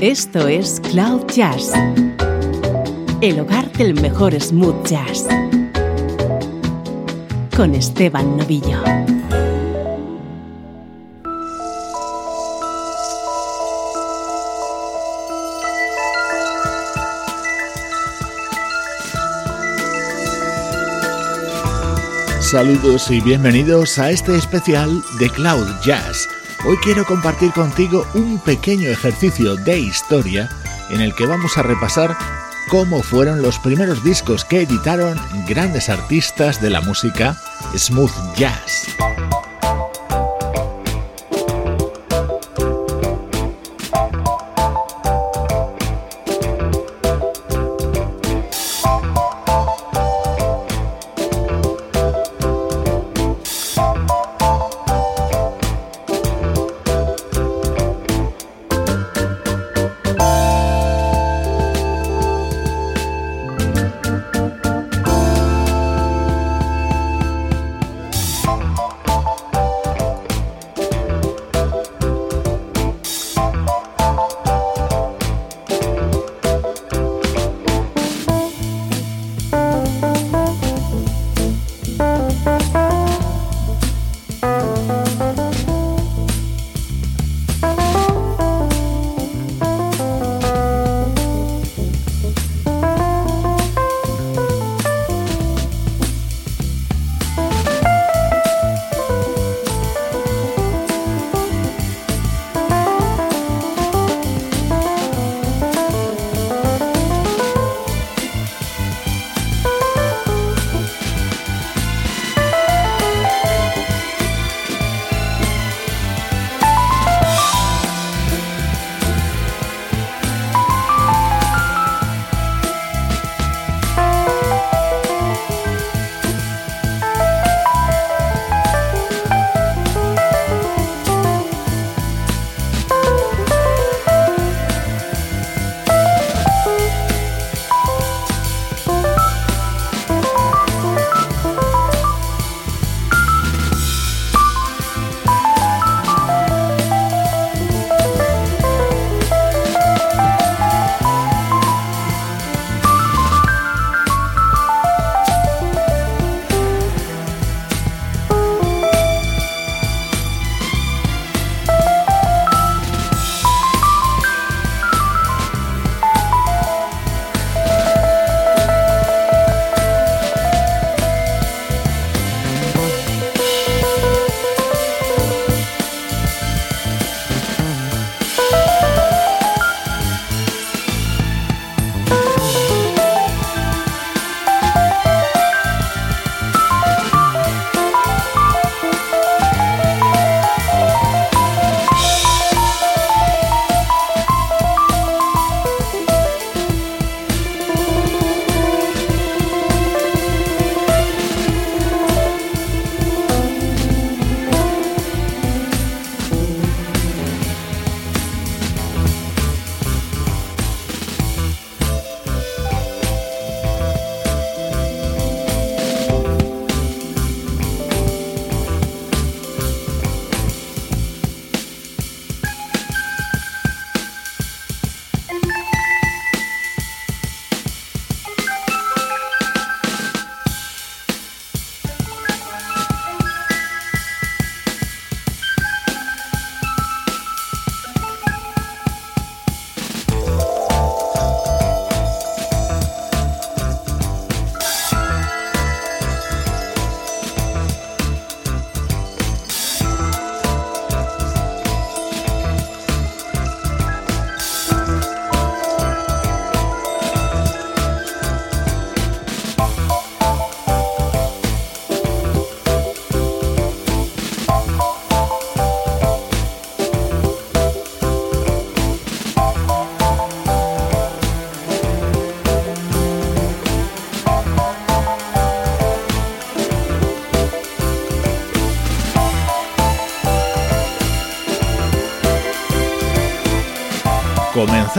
Esto es Cloud Jazz, el hogar del mejor smooth jazz, con Esteban Novillo. Saludos y bienvenidos a este especial de Cloud Jazz Hoy quiero compartir contigo un pequeño ejercicio de historia en el que vamos a repasar cómo fueron los primeros discos que editaron grandes artistas de la música smooth jazz.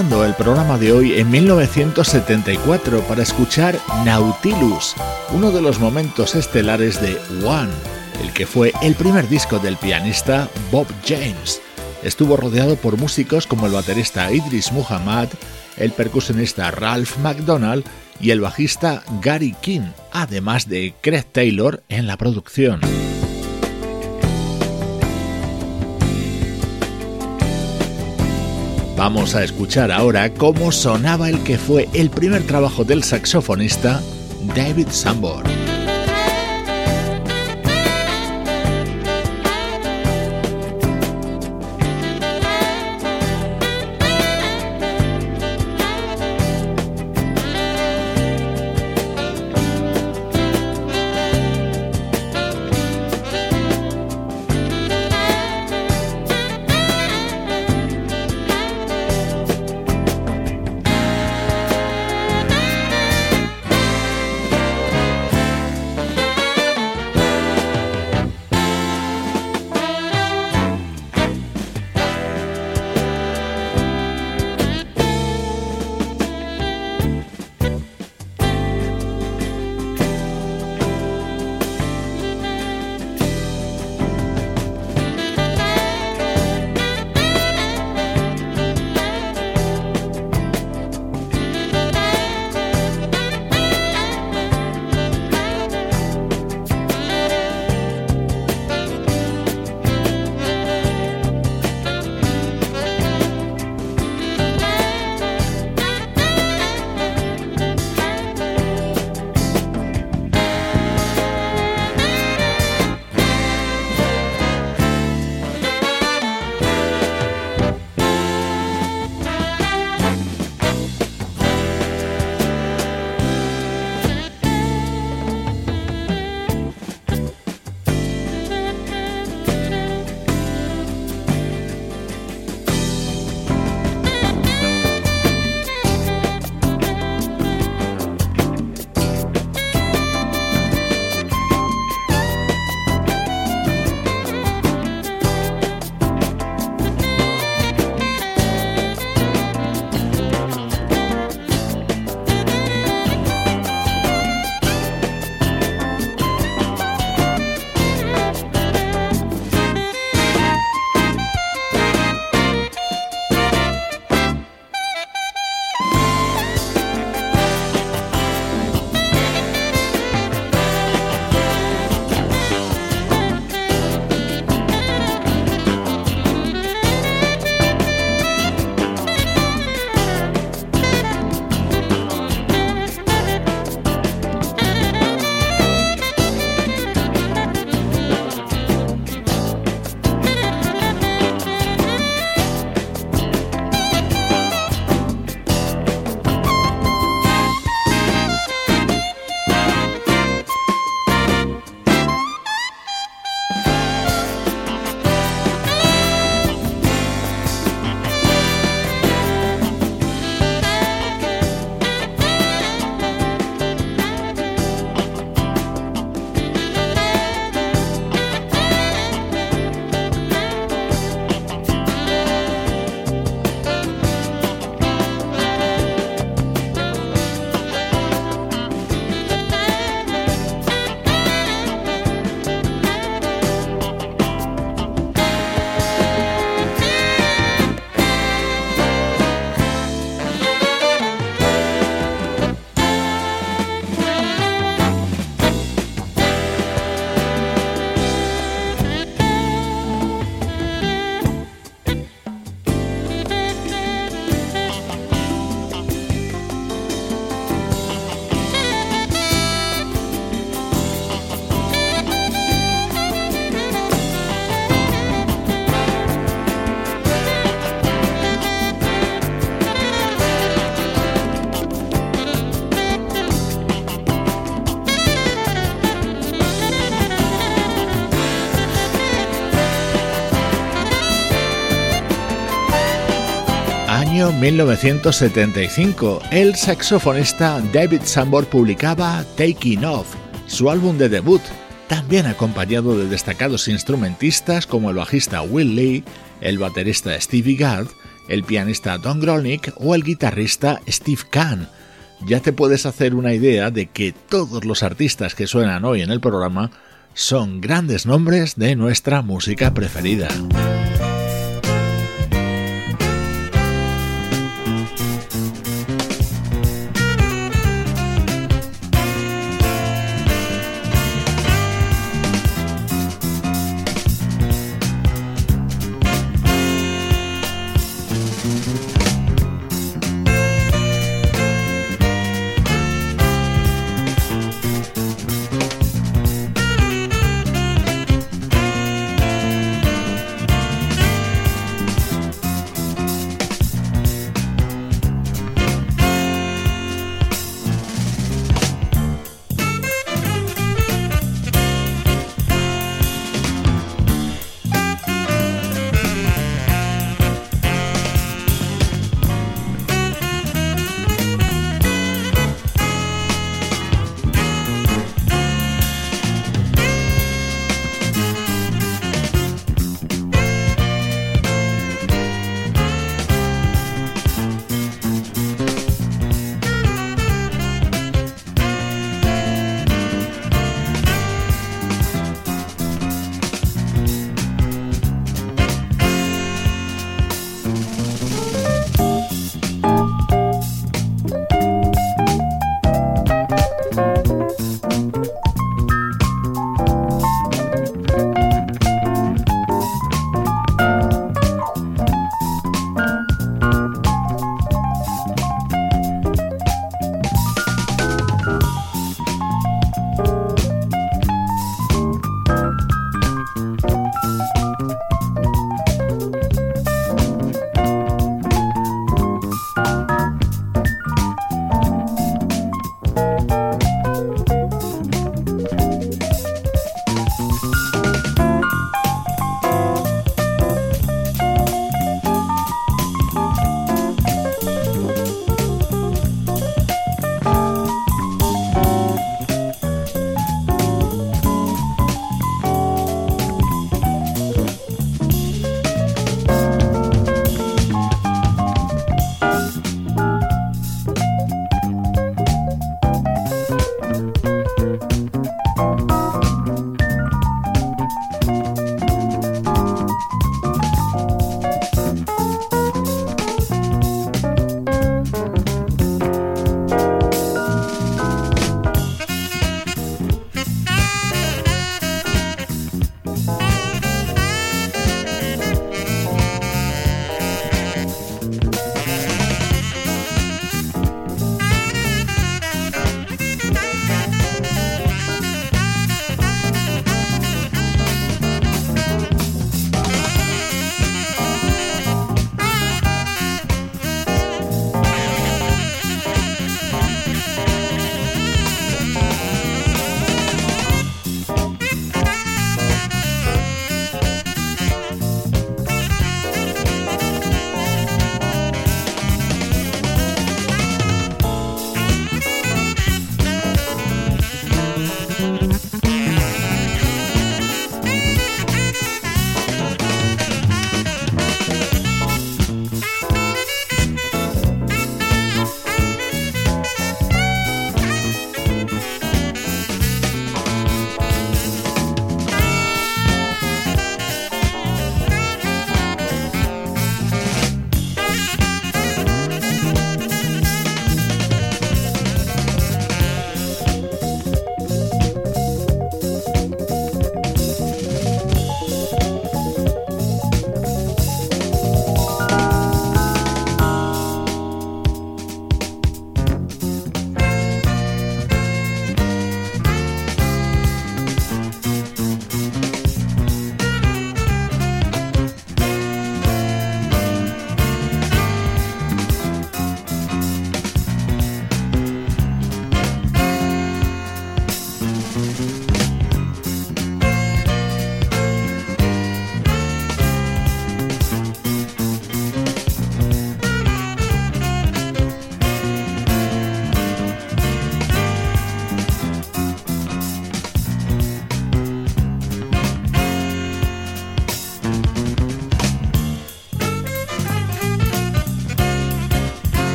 El programa de hoy en 1974 para escuchar Nautilus, uno de los momentos estelares de One, el que fue el primer disco del pianista Bob James. estuvo rodeado por músicos como el baterista Idris Muhammad, el percusionista Ralph McDonald y el bajista Gary King, además de Craig Taylor en la producción. Vamos a escuchar ahora cómo sonaba el que fue el primer trabajo del saxofonista David Sambor. 1975, el saxofonista David Sambor publicaba Taking Off, su álbum de debut, también acompañado de destacados instrumentistas como el bajista Will Lee, el baterista Stevie Gadd, el pianista Don Grolnick o el guitarrista Steve Kahn. Ya te puedes hacer una idea de que todos los artistas que suenan hoy en el programa son grandes nombres de nuestra música preferida.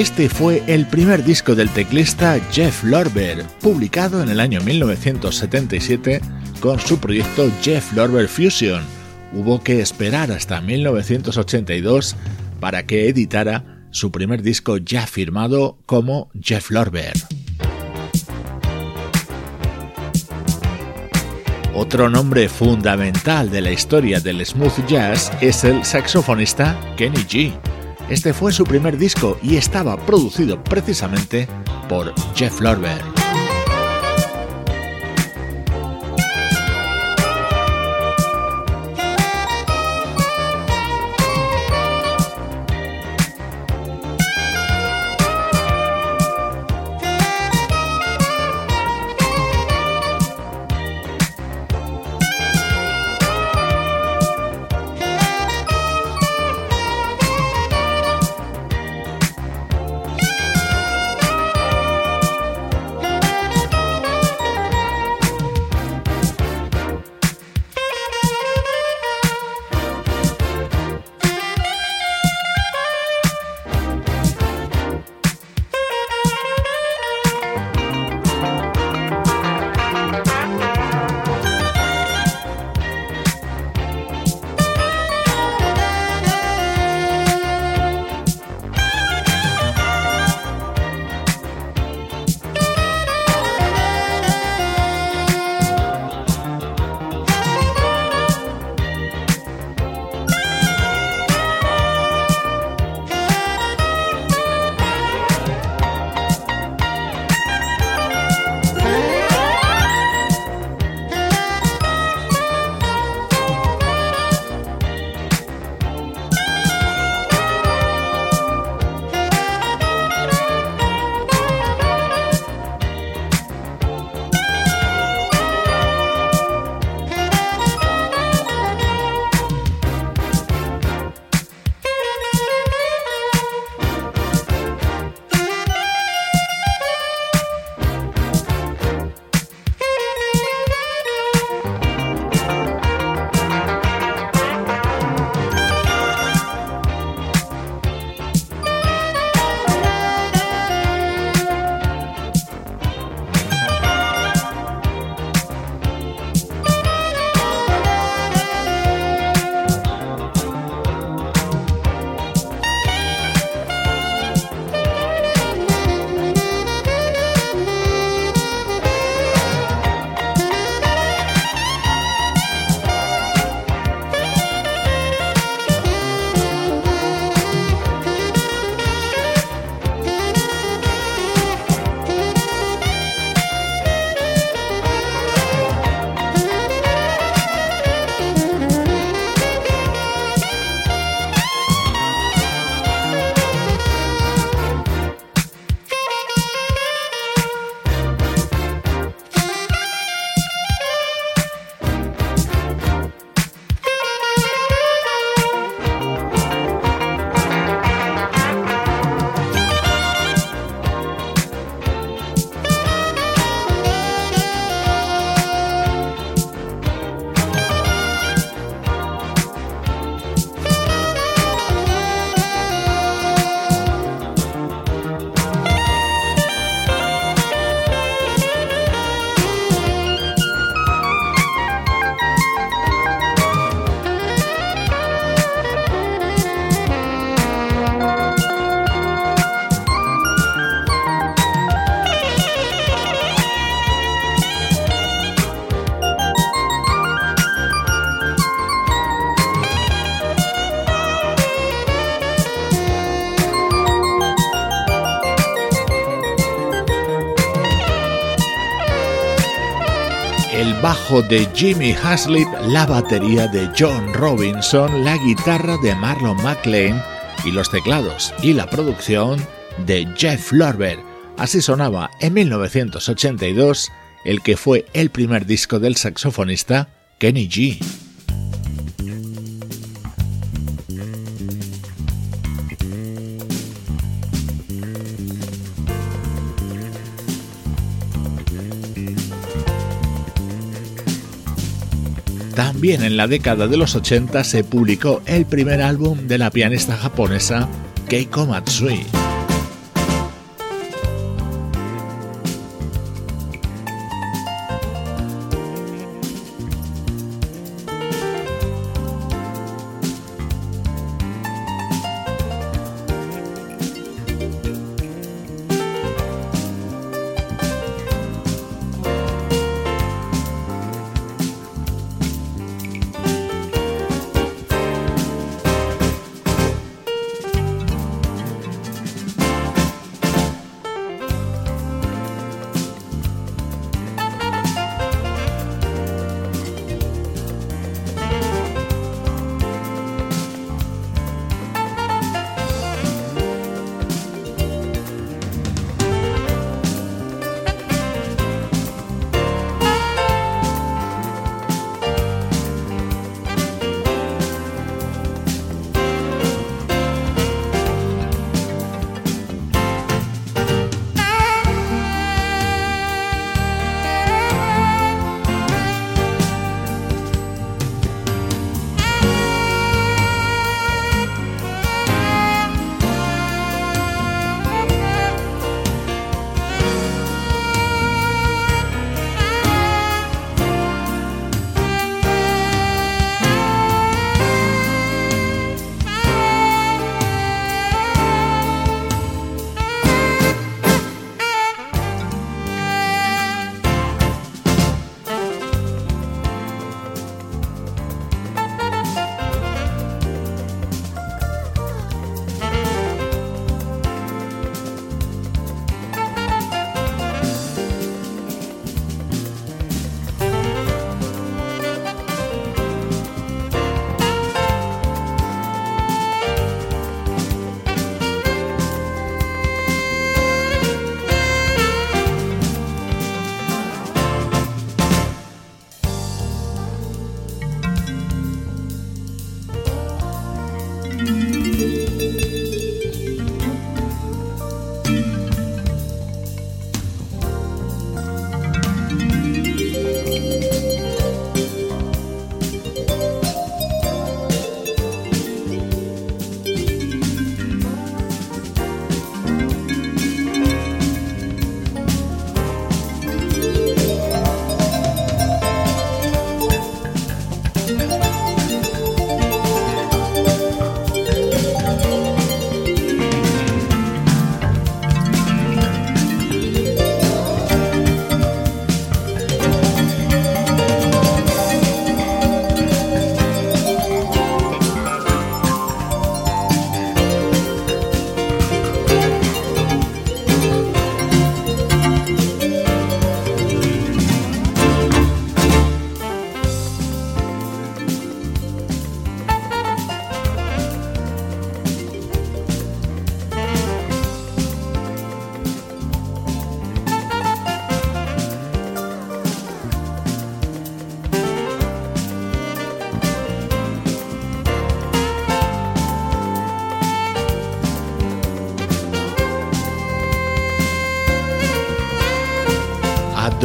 Este fue el primer disco del teclista Jeff Lorber, publicado en el año 1977 con su proyecto Jeff Lorber Fusion. Hubo que esperar hasta 1982 para que editara su primer disco ya firmado como Jeff Lorber. Otro nombre fundamental de la historia del smooth jazz es el saxofonista Kenny G. Este fue su primer disco y estaba producido precisamente por Jeff Lorber. De Jimmy Haslip, la batería de John Robinson, la guitarra de Marlon McLean y los teclados y la producción de Jeff Lorber. Así sonaba en 1982 el que fue el primer disco del saxofonista Kenny G. También en la década de los 80 se publicó el primer álbum de la pianista japonesa Keiko Matsui.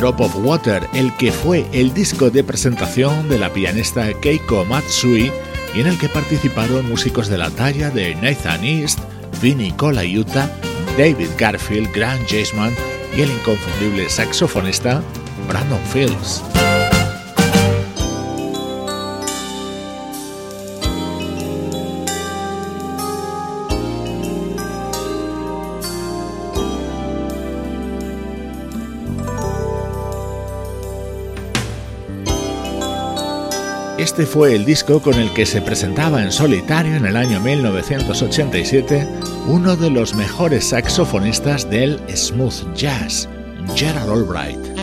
Drop of Water, el que fue el disco de presentación de la pianista Keiko Matsui y en el que participaron músicos de la talla de Nathan East, Vinnie Colaiuta, David Garfield, Grant Jaseman y el inconfundible saxofonista Brandon Fields. Este fue el disco con el que se presentaba en solitario en el año 1987 uno de los mejores saxofonistas del smooth jazz, Gerald Albright.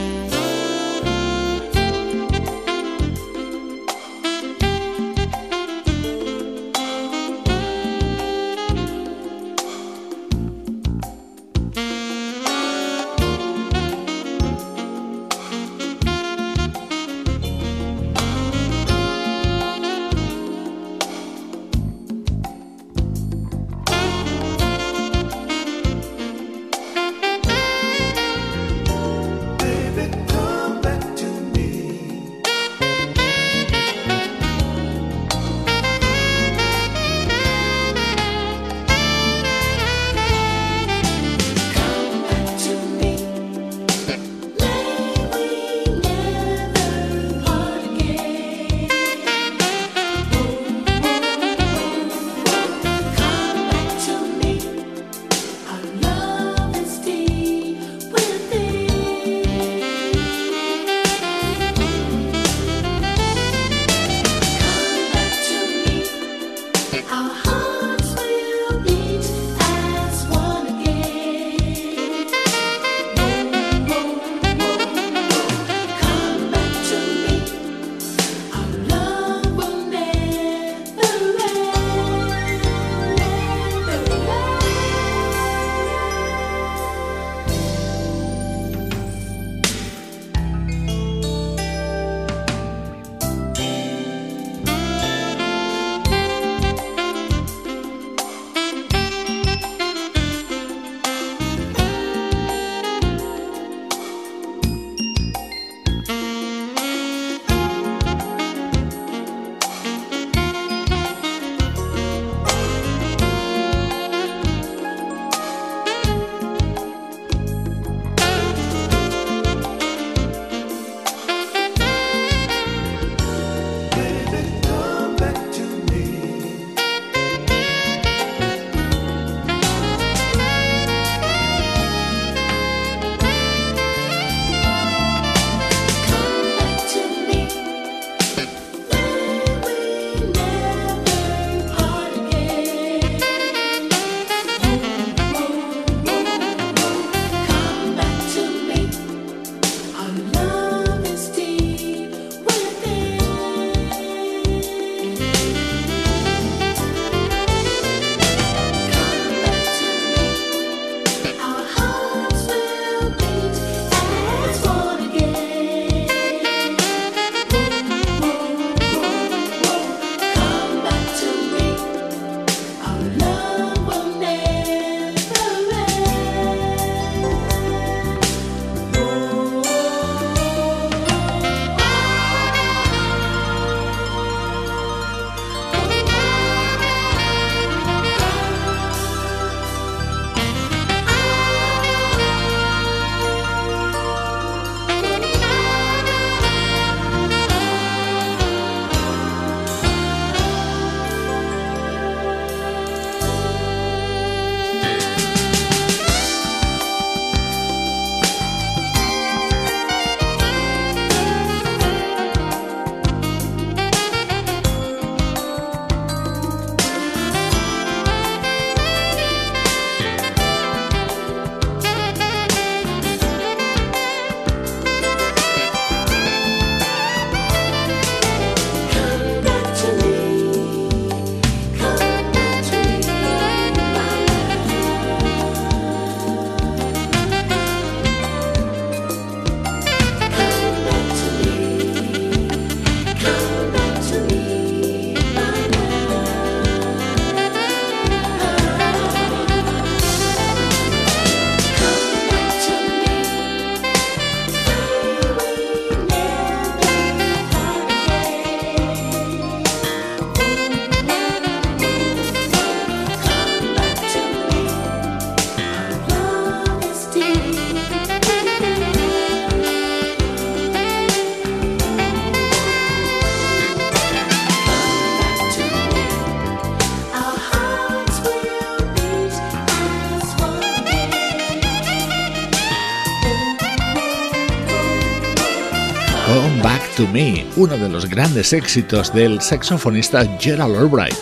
Uno de los grandes éxitos del saxofonista Gerald Albright,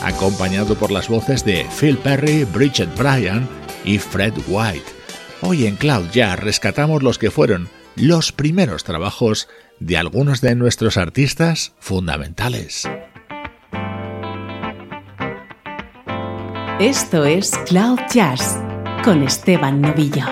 acompañado por las voces de Phil Perry, Bridget Bryan y Fred White. Hoy en Cloud ya rescatamos los que fueron los primeros trabajos de algunos de nuestros artistas fundamentales. Esto es Cloud Jazz con Esteban Novillo.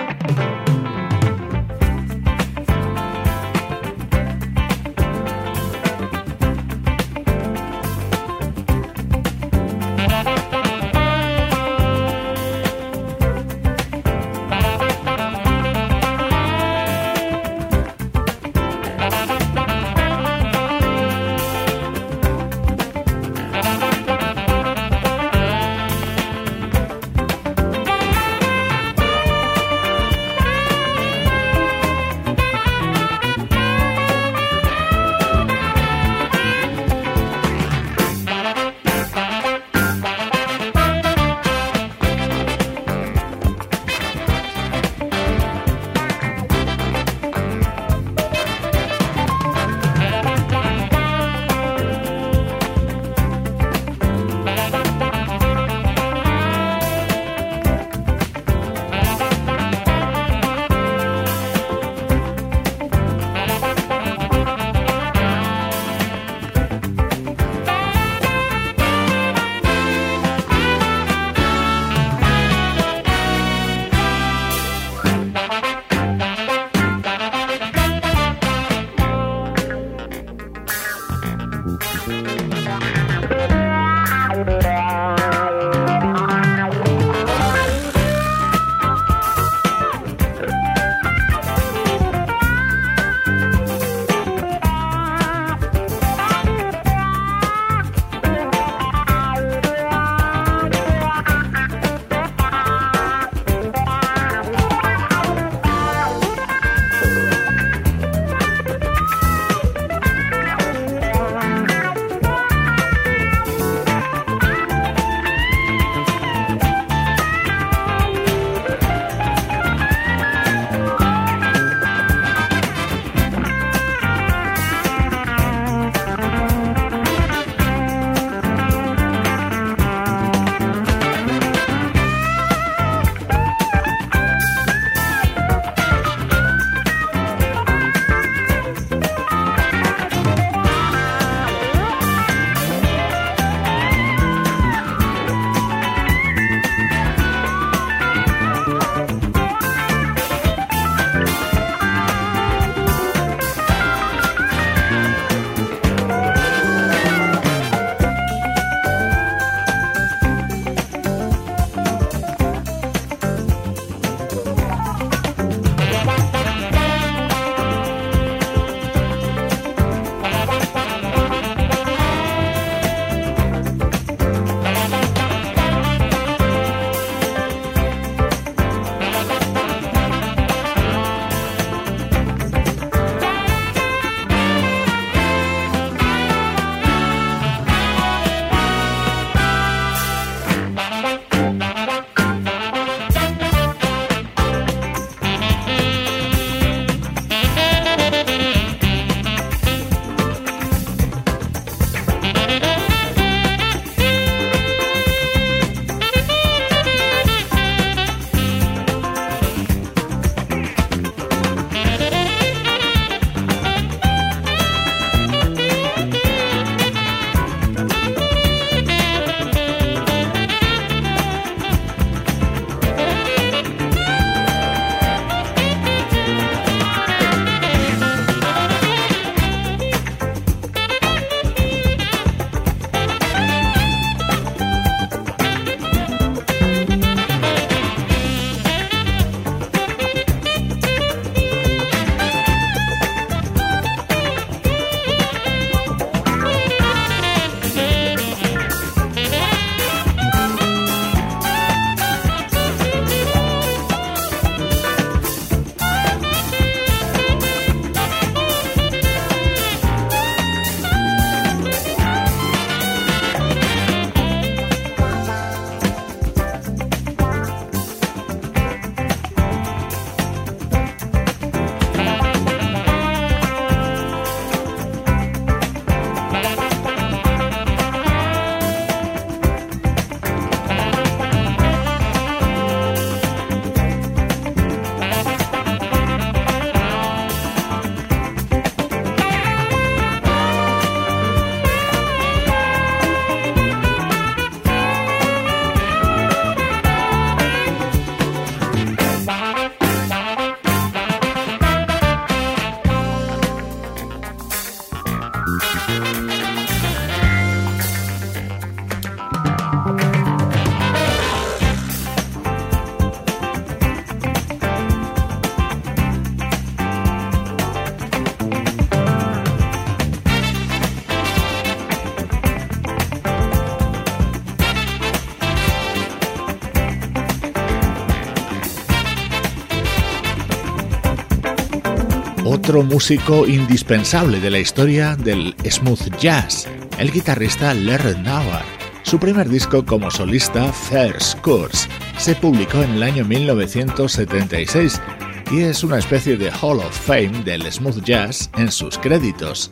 Otro músico indispensable de la historia del smooth jazz, el guitarrista Larry Nauer. Su primer disco como solista, First Course, se publicó en el año 1976 y es una especie de Hall of Fame del smooth jazz en sus créditos.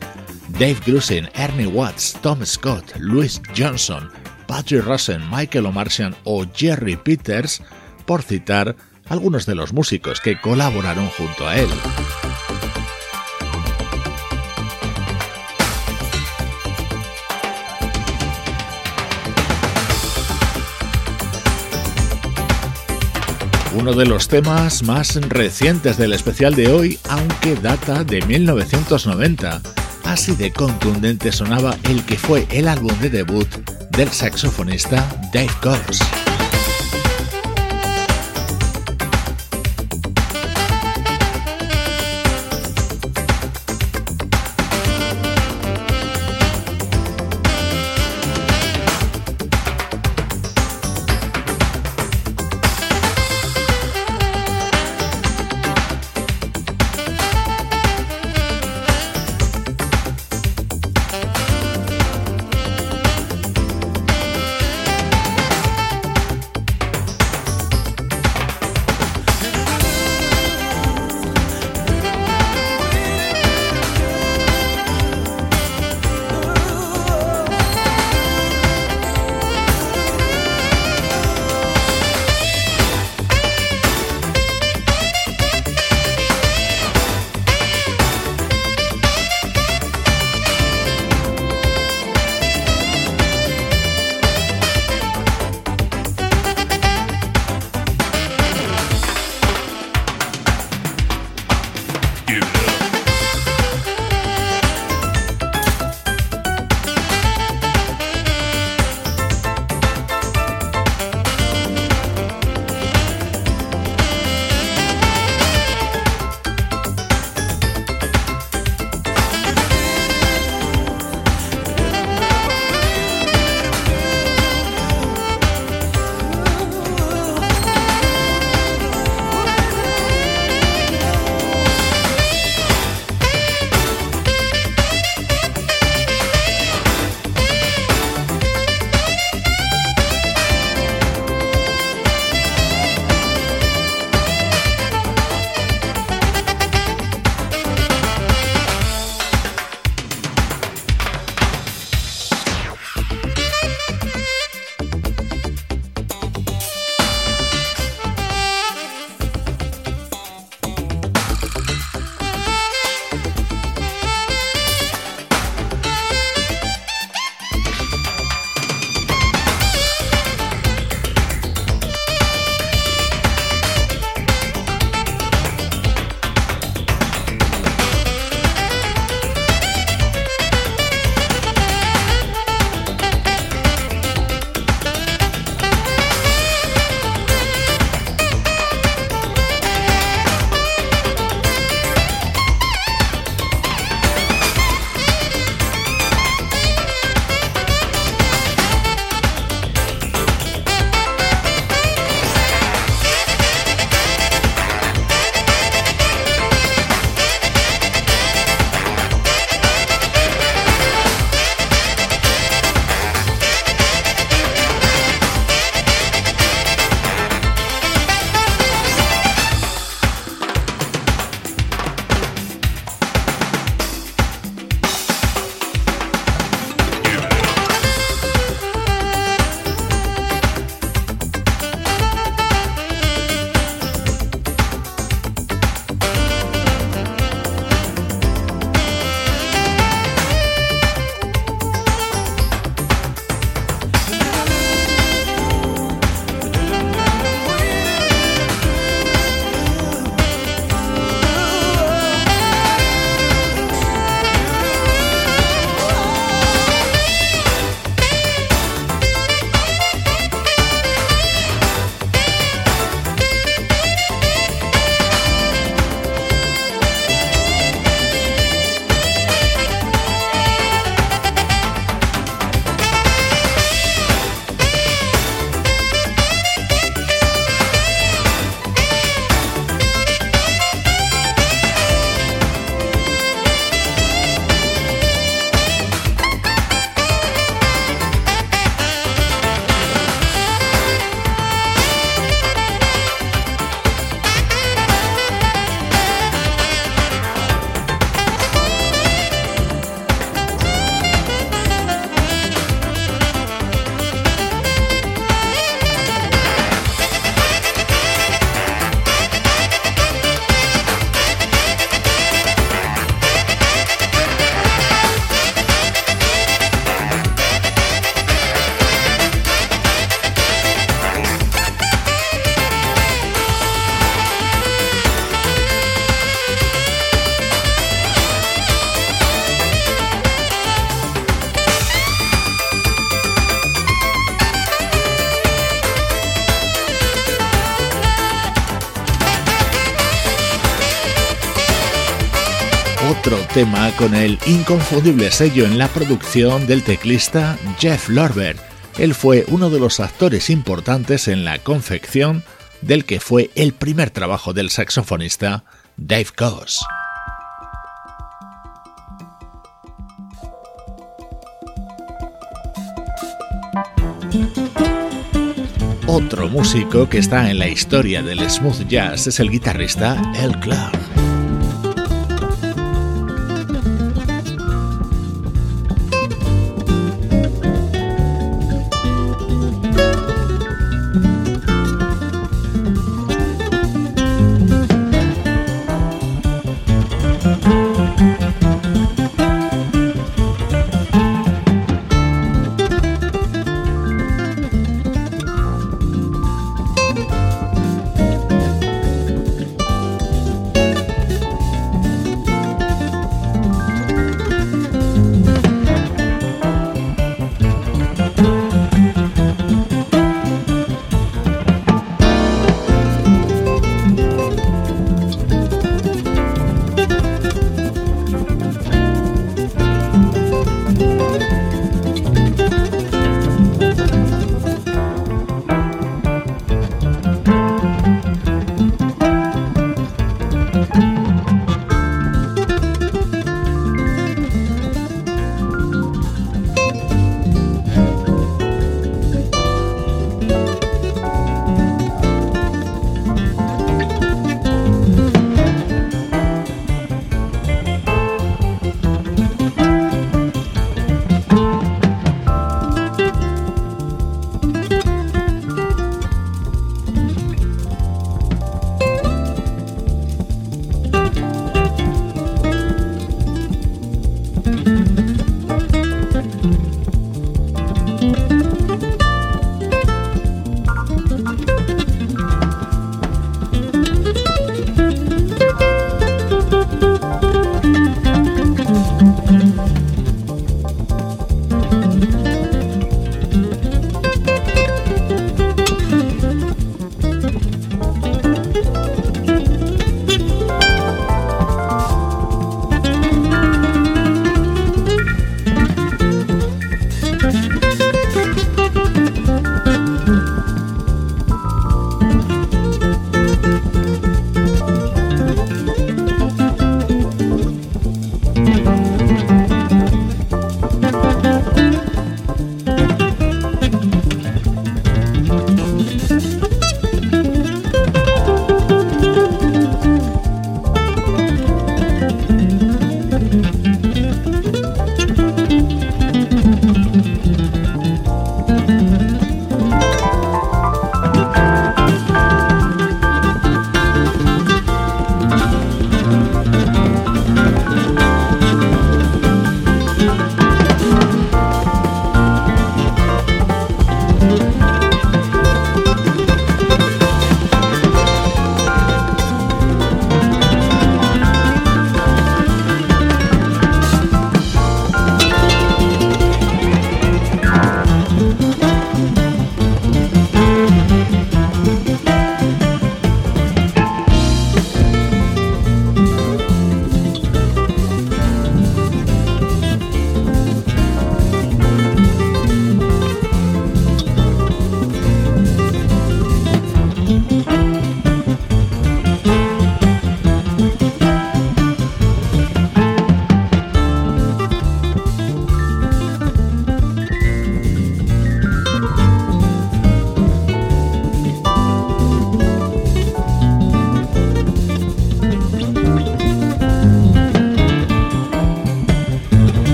Dave Grusin, Ernie Watts, Tom Scott, Louis Johnson, Patrick Rosen, Michael O'Martian o Jerry Peters, por citar algunos de los músicos que colaboraron junto a él. Uno de los temas más recientes del especial de hoy, aunque data de 1990. Así de contundente sonaba el que fue el álbum de debut del saxofonista Dave Cox. Tema con el inconfundible sello en la producción del teclista Jeff Lorber. Él fue uno de los actores importantes en la confección del que fue el primer trabajo del saxofonista Dave Coase. Otro músico que está en la historia del smooth jazz es el guitarrista El Clark.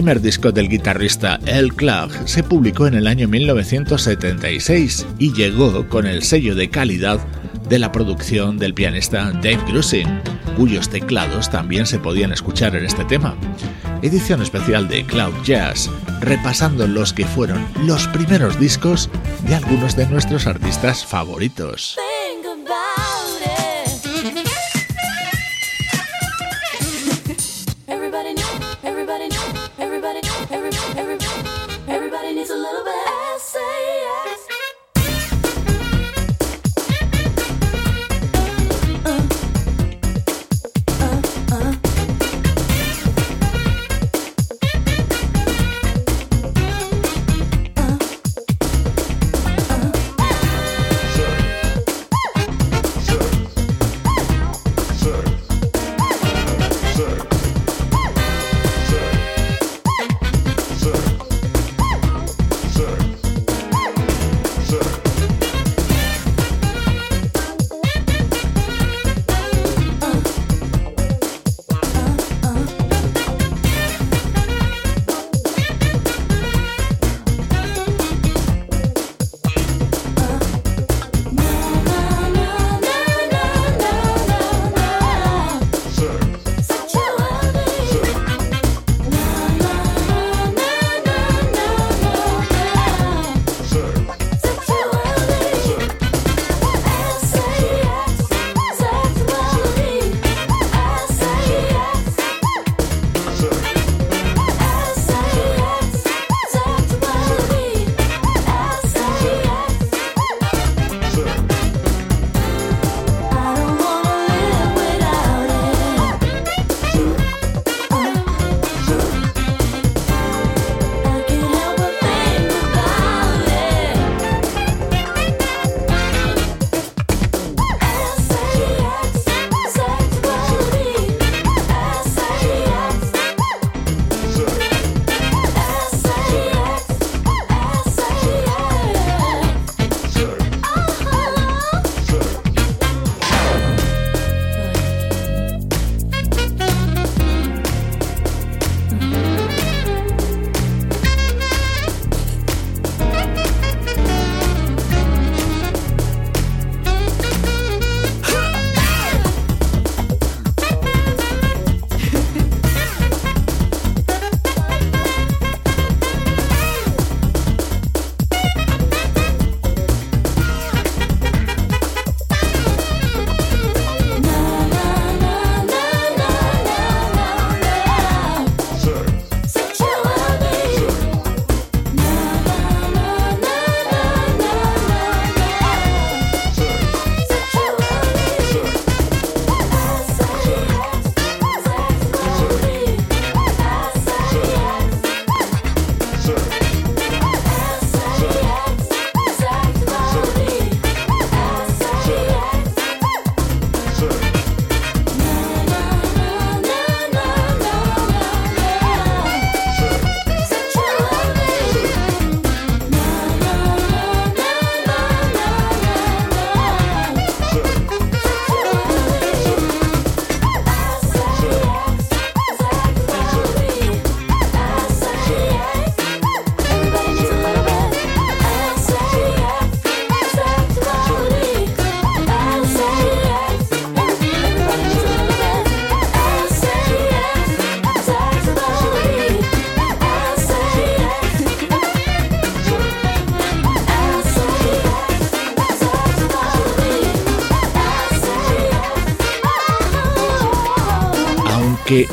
Primer disco del guitarrista El Clark se publicó en el año 1976 y llegó con el sello de calidad de la producción del pianista Dave Grusin, cuyos teclados también se podían escuchar en este tema. Edición especial de Cloud Jazz, repasando los que fueron los primeros discos de algunos de nuestros artistas favoritos.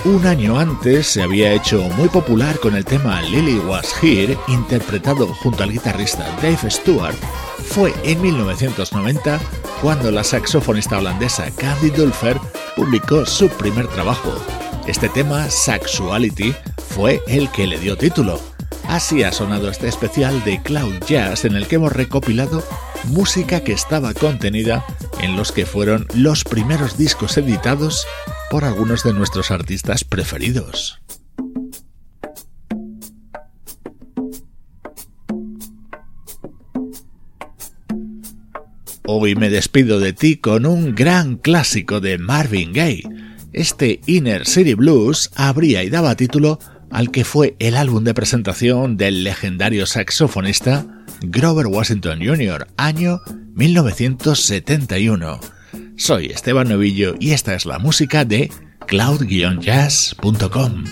Un año antes se había hecho muy popular con el tema Lily Was Here, interpretado junto al guitarrista Dave Stewart, fue en 1990 cuando la saxofonista holandesa Candy Dulfer publicó su primer trabajo. Este tema, Sexuality, fue el que le dio título. Así ha sonado este especial de Cloud Jazz en el que hemos recopilado música que estaba contenida en los que fueron los primeros discos editados por algunos de nuestros artistas preferidos. Hoy me despido de ti con un gran clásico de Marvin Gaye. Este Inner City Blues abría y daba título al que fue el álbum de presentación del legendario saxofonista Grover Washington Jr., año 1971. Soy Esteban Novillo y esta es la música de cloud-jazz.com.